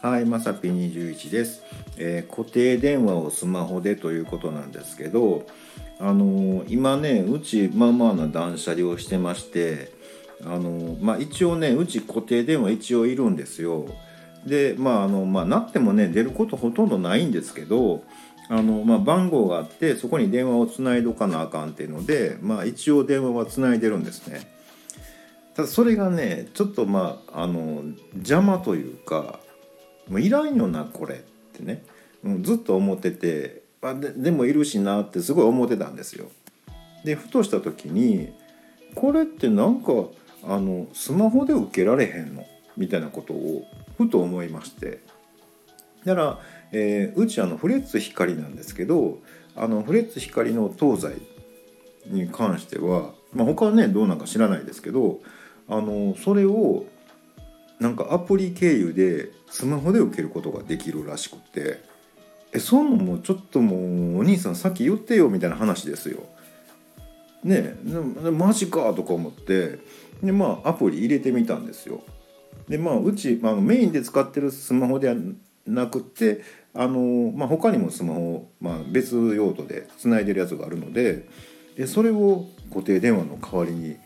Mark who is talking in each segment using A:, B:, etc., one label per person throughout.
A: はい、まさぴ21です、えー固定電話をスマホでということなんですけど、あのー今ねうちまあまあな断捨離をしてまして、あのーまあ、一応ねうち固定電話一応いるんですよ。でまああのまあなってもね出ることほとんどないんですけどあの、まあ、番号があってそこに電話をつないどかなあかんっていうので、まあ、一応電話はつないでるんですね。ただそれがねちょっとまああの邪魔というかもういらんよなこれってね、うん、ずっと思っててあででもいるしなってすごい思ってたんですよ。でふとした時にこれってなんかあのスマホで受けられへんの？みたいなことをふと思いまして。だから、えーうちあのフレッツ光なんですけどあのフレッツ光の東西に関しては、まあ、他はねどうなんか知らないですけどあのそれをなんかアプリ経由でスマホで受けることができるらしくてえそんなんもうちょっともうお兄さんさっき言ってよみたいな話ですよ。ねえマジかとか思ってでまあアプリ入れてみたんですよ。でまあうち、まあ、メインで使ってるスマホではなくてあの、まあ、他にもスマホ、まあ、別用途でつないでるやつがあるのででそれを固定電話の代わりに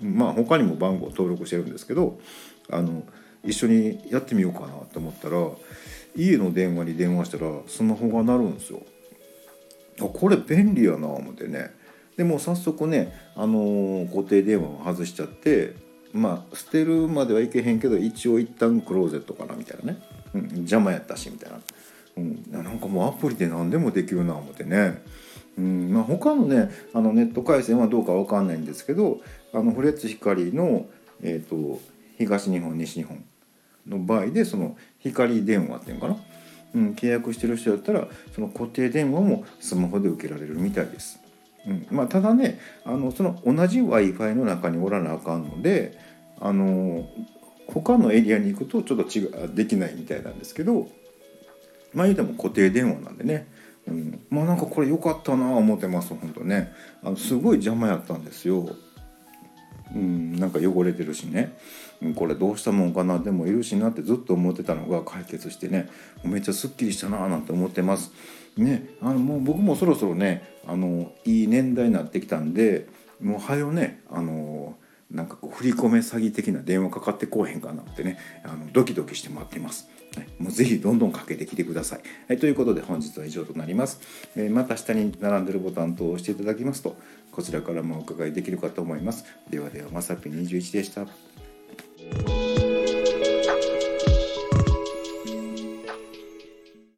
A: まあ他にも番号登録してるんですけどあの一緒にやってみようかなと思ったら家の電話に電話したらスマホが鳴るんですよ。あこれ便利やな思ってね。でも早速ね、あのー固定電話を外しちゃってまあ捨てるまではいけへんけど一応一旦クローゼットかなみたいなね、うん、邪魔やったしみたいな、うん、なんかもうアプリで何でもできるな思ってね、うんまあ、他のねあのネット回線はどうかわかんないんですけどあのフレッツ光の、えー、と東日本西日本の場合でその光電話っていうのかな、うん、契約してる人だったらその固定電話もスマホで受けられるみたいです。うんまあ、ただねあのその同じ w i f i の中におらなあかんのであの他のエリアに行くとちょっと違うできないみたいなんですけどまあ言うても固定電話なんでね、うん、まあなんかこれ良かったなあ思ってます本当ねあのすごい邪魔やったんですよ。うん、なんか汚れてるしね、うんこれどうしたもんかな？でもいるしなってずっと思ってたのが解決してねめっちゃすっきりしたなあなんて思ってます。ね、あのもう僕もそろそろねあのいい年代になってきたんでもうはよねあのなんかこう振り込め詐欺的な電話かかってこうへんかなってねあのドキドキして待ってます。もうぜひどんどんかけてきてください。はい、ということで本日は以上となります。えーまた下に並んでるボタンと押していただきますとこちらからもお伺いできるかと思います。ではではまさぴ21でした。